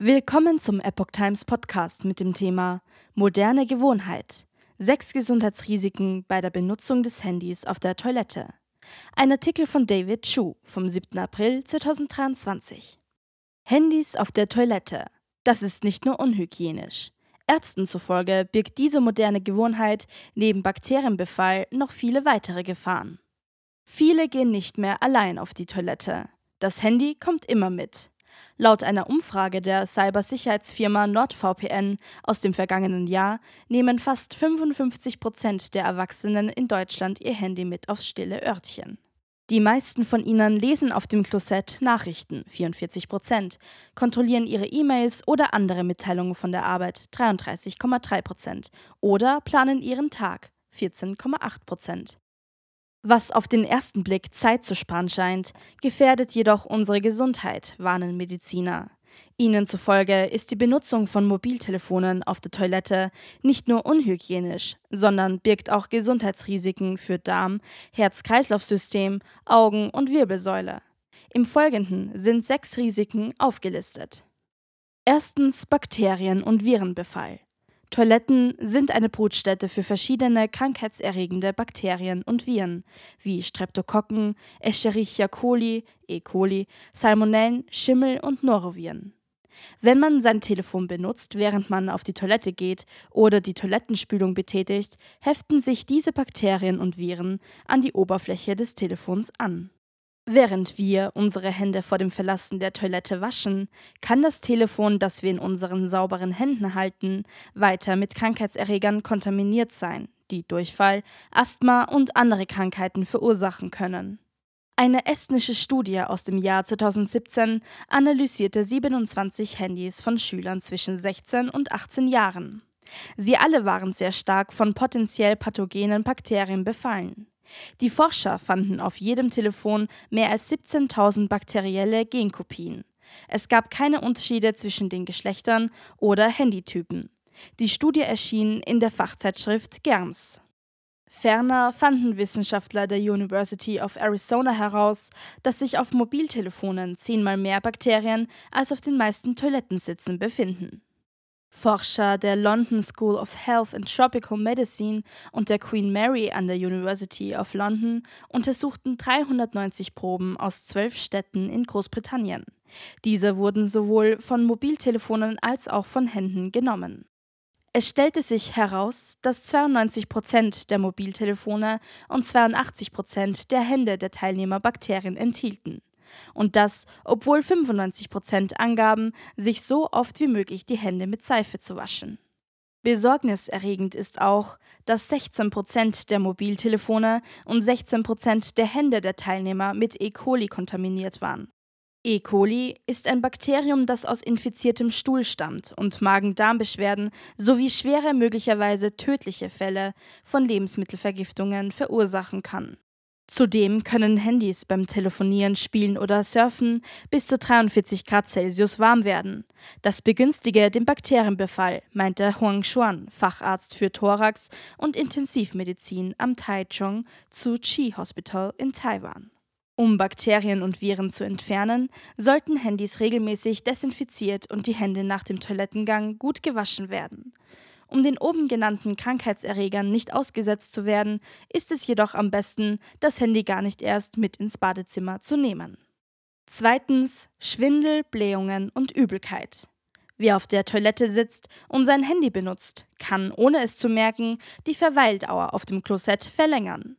Willkommen zum Epoch Times Podcast mit dem Thema Moderne Gewohnheit. Sechs Gesundheitsrisiken bei der Benutzung des Handys auf der Toilette. Ein Artikel von David Chu vom 7. April 2023. Handys auf der Toilette. Das ist nicht nur unhygienisch. Ärzten zufolge birgt diese moderne Gewohnheit neben Bakterienbefall noch viele weitere Gefahren. Viele gehen nicht mehr allein auf die Toilette. Das Handy kommt immer mit. Laut einer Umfrage der Cybersicherheitsfirma NordVPN aus dem vergangenen Jahr nehmen fast 55 Prozent der Erwachsenen in Deutschland ihr Handy mit aufs stille Örtchen. Die meisten von ihnen lesen auf dem Klosett Nachrichten, 44 Prozent, kontrollieren ihre E-Mails oder andere Mitteilungen von der Arbeit, 33,3 Prozent, oder planen ihren Tag, 14,8 Prozent. Was auf den ersten Blick Zeit zu sparen scheint, gefährdet jedoch unsere Gesundheit, warnen Mediziner. Ihnen zufolge ist die Benutzung von Mobiltelefonen auf der Toilette nicht nur unhygienisch, sondern birgt auch Gesundheitsrisiken für Darm, Herz-Kreislauf-System, Augen und Wirbelsäule. Im Folgenden sind sechs Risiken aufgelistet. Erstens Bakterien- und Virenbefall. Toiletten sind eine Brutstätte für verschiedene krankheitserregende Bakterien und Viren wie Streptokokken, Escherichia coli, E. coli, Salmonellen, Schimmel und Noroviren. Wenn man sein Telefon benutzt, während man auf die Toilette geht oder die Toilettenspülung betätigt, heften sich diese Bakterien und Viren an die Oberfläche des Telefons an. Während wir unsere Hände vor dem Verlassen der Toilette waschen, kann das Telefon, das wir in unseren sauberen Händen halten, weiter mit Krankheitserregern kontaminiert sein, die Durchfall, Asthma und andere Krankheiten verursachen können. Eine estnische Studie aus dem Jahr 2017 analysierte 27 Handys von Schülern zwischen 16 und 18 Jahren. Sie alle waren sehr stark von potenziell pathogenen Bakterien befallen. Die Forscher fanden auf jedem Telefon mehr als 17.000 bakterielle Genkopien. Es gab keine Unterschiede zwischen den Geschlechtern oder Handytypen. Die Studie erschien in der Fachzeitschrift GERMS. Ferner fanden Wissenschaftler der University of Arizona heraus, dass sich auf Mobiltelefonen zehnmal mehr Bakterien als auf den meisten Toilettensitzen befinden. Forscher der London School of Health and Tropical Medicine und der Queen Mary an der University of London untersuchten 390 Proben aus zwölf Städten in Großbritannien. Diese wurden sowohl von Mobiltelefonen als auch von Händen genommen. Es stellte sich heraus, dass 92 Prozent der Mobiltelefone und 82 Prozent der Hände der Teilnehmer Bakterien enthielten. Und das, obwohl 95 Prozent angaben, sich so oft wie möglich die Hände mit Seife zu waschen. Besorgniserregend ist auch, dass 16 Prozent der Mobiltelefone und 16 Prozent der Hände der Teilnehmer mit E. coli kontaminiert waren. E. coli ist ein Bakterium, das aus infiziertem Stuhl stammt und Magen-Darm-Beschwerden sowie schwere, möglicherweise tödliche Fälle von Lebensmittelvergiftungen verursachen kann. Zudem können Handys beim Telefonieren, Spielen oder Surfen bis zu 43 Grad Celsius warm werden. Das begünstige den Bakterienbefall, meinte Huang Xuan, Facharzt für Thorax und Intensivmedizin am Taichung Tzu Chi Hospital in Taiwan. Um Bakterien und Viren zu entfernen, sollten Handys regelmäßig desinfiziert und die Hände nach dem Toilettengang gut gewaschen werden. Um den oben genannten Krankheitserregern nicht ausgesetzt zu werden, ist es jedoch am besten, das Handy gar nicht erst mit ins Badezimmer zu nehmen. Zweitens Schwindel, Blähungen und Übelkeit. Wer auf der Toilette sitzt und sein Handy benutzt, kann, ohne es zu merken, die Verweildauer auf dem Klosett verlängern.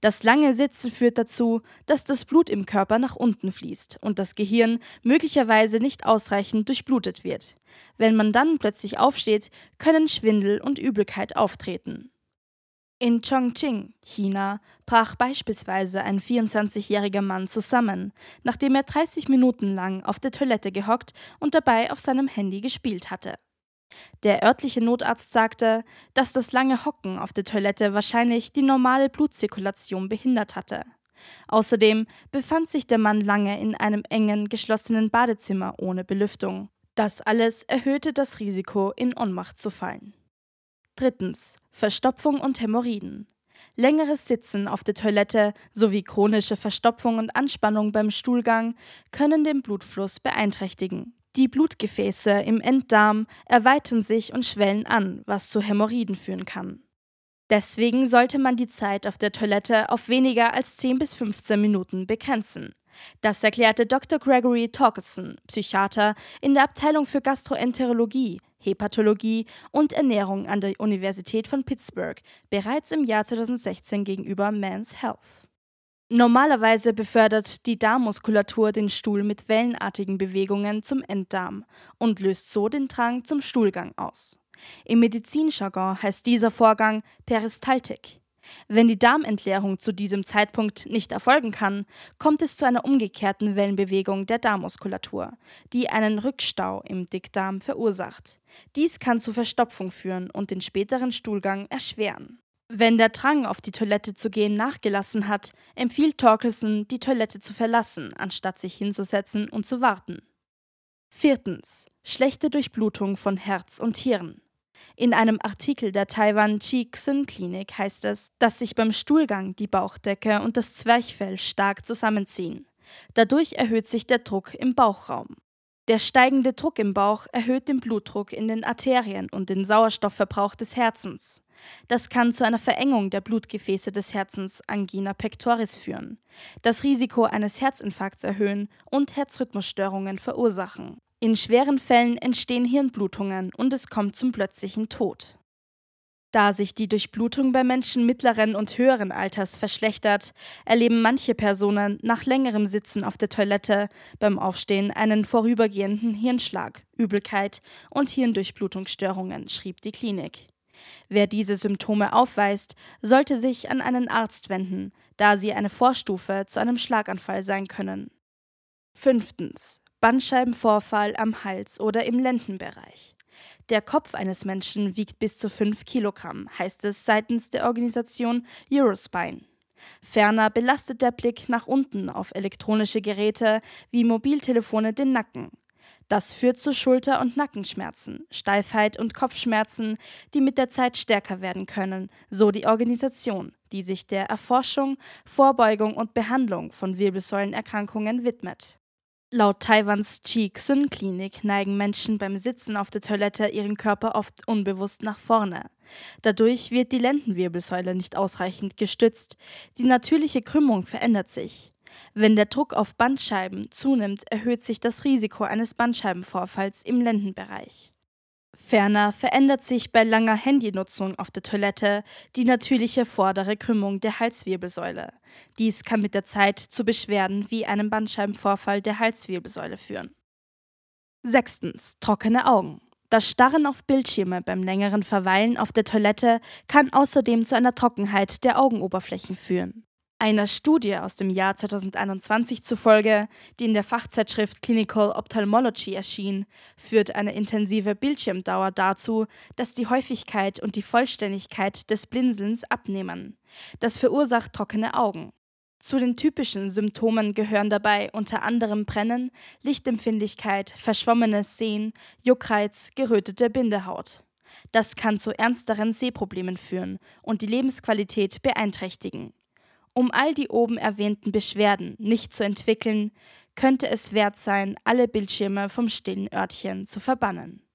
Das lange Sitzen führt dazu, dass das Blut im Körper nach unten fließt und das Gehirn möglicherweise nicht ausreichend durchblutet wird. Wenn man dann plötzlich aufsteht, können Schwindel und Übelkeit auftreten. In Chongqing, China, brach beispielsweise ein 24-jähriger Mann zusammen, nachdem er 30 Minuten lang auf der Toilette gehockt und dabei auf seinem Handy gespielt hatte. Der örtliche Notarzt sagte, dass das lange Hocken auf der Toilette wahrscheinlich die normale Blutzirkulation behindert hatte. Außerdem befand sich der Mann lange in einem engen, geschlossenen Badezimmer ohne Belüftung. Das alles erhöhte das Risiko, in Ohnmacht zu fallen. Drittens. Verstopfung und Hämorrhoiden. Längeres Sitzen auf der Toilette sowie chronische Verstopfung und Anspannung beim Stuhlgang können den Blutfluss beeinträchtigen, Die Blutgefäße im Enddarm erweitern sich und schwellen an, was zu Hämorrhoiden führen kann. Deswegen sollte man die Zeit auf der Toilette auf weniger als 10 bis 15 Minuten begrenzen. Das erklärte Dr. Gregory Torkelson, Psychiater in der Abteilung für Gastroenterologie, Hepatologie und Ernährung an der Universität von Pittsburgh, bereits im Jahr 2016 gegenüber Men's Health. Normalerweise befördert die Darmmuskulatur den Stuhl mit wellenartigen Bewegungen zum Enddarm und löst so den Drang zum Stuhlgang aus. Im Medizinjargon heißt dieser Vorgang Peristaltik. Wenn die Darmentleerung zu diesem Zeitpunkt nicht erfolgen kann, kommt es zu einer umgekehrten Wellenbewegung der Darmmuskulatur, die einen Rückstau im Dickdarm verursacht. Dies kann zu Verstopfung führen und den späteren Stuhlgang erschweren. Wenn der Drang, auf die Toilette zu gehen, nachgelassen hat, empfiehlt Torkelson, die Toilette zu verlassen, anstatt sich hinzusetzen und zu warten. Viertens. Schlechte Durchblutung von Herz und Hirn. In einem Artikel der Taiwan Chi Xun Klinik heißt es, dass sich beim Stuhlgang die Bauchdecke und das Zwerchfell stark zusammenziehen. Dadurch erhöht sich der Druck im Bauchraum. Der steigende Druck im Bauch erhöht den Blutdruck in den Arterien und den Sauerstoffverbrauch des Herzens. Das kann zu einer Verengung der Blutgefäße des Herzens, Angina pectoris, führen, das Risiko eines Herzinfarkts erhöhen und Herzrhythmusstörungen verursachen. In schweren Fällen entstehen Hirnblutungen und es kommt zum plötzlichen Tod. Da sich die Durchblutung bei Menschen mittleren und höheren Alters verschlechtert, erleben manche Personen nach längerem Sitzen auf der Toilette beim Aufstehen einen vorübergehenden Hirnschlag, Übelkeit und Hirndurchblutungsstörungen, schrieb die Klinik. Wer diese Symptome aufweist, sollte sich an einen Arzt wenden, da sie eine Vorstufe zu einem Schlaganfall sein können. Fünftens. Bandscheibenvorfall am Hals oder im Lendenbereich. Der Kopf eines Menschen wiegt bis zu 5 Kilogramm, heißt es seitens der Organisation Eurospine. Ferner belastet der Blick nach unten auf elektronische Geräte wie Mobiltelefone den Nacken. Das führt zu Schulter- und Nackenschmerzen, Steifheit und Kopfschmerzen, die mit der Zeit stärker werden können, so die Organisation, die sich der Erforschung, Vorbeugung und Behandlung von Wirbelsäulenerkrankungen widmet. Laut Taiwans Chi-Xun Klinik neigen Menschen beim Sitzen auf der Toilette ihren Körper oft unbewusst nach vorne. Dadurch wird die Lendenwirbelsäule nicht ausreichend gestützt. Die natürliche Krümmung verändert sich. Wenn der Druck auf Bandscheiben zunimmt, erhöht sich das Risiko eines Bandscheibenvorfalls im Lendenbereich. Ferner verändert sich bei langer Handynutzung auf der Toilette die natürliche vordere Krümmung der Halswirbelsäule. Dies kann mit der Zeit zu Beschwerden wie einem Bandscheibenvorfall der Halswirbelsäule führen. Sechstens. Trockene Augen. Das Starren auf Bildschirme beim längeren Verweilen auf der Toilette kann außerdem zu einer Trockenheit der Augenoberflächen führen. Einer Studie aus dem Jahr 2021 zufolge, die in der Fachzeitschrift Clinical Ophthalmology erschien, führt eine intensive Bildschirmdauer dazu, dass die Häufigkeit und die Vollständigkeit des Blinzelns abnehmen. Das verursacht trockene Augen. Zu den typischen Symptomen gehören dabei unter anderem Brennen, Lichtempfindlichkeit, verschwommenes Sehen, Juckreiz, gerötete Bindehaut. Das kann zu ernsteren Sehproblemen führen und die Lebensqualität beeinträchtigen. Um all die oben erwähnten Beschwerden nicht zu entwickeln, könnte es wert sein, alle Bildschirme vom stillen Örtchen zu verbannen.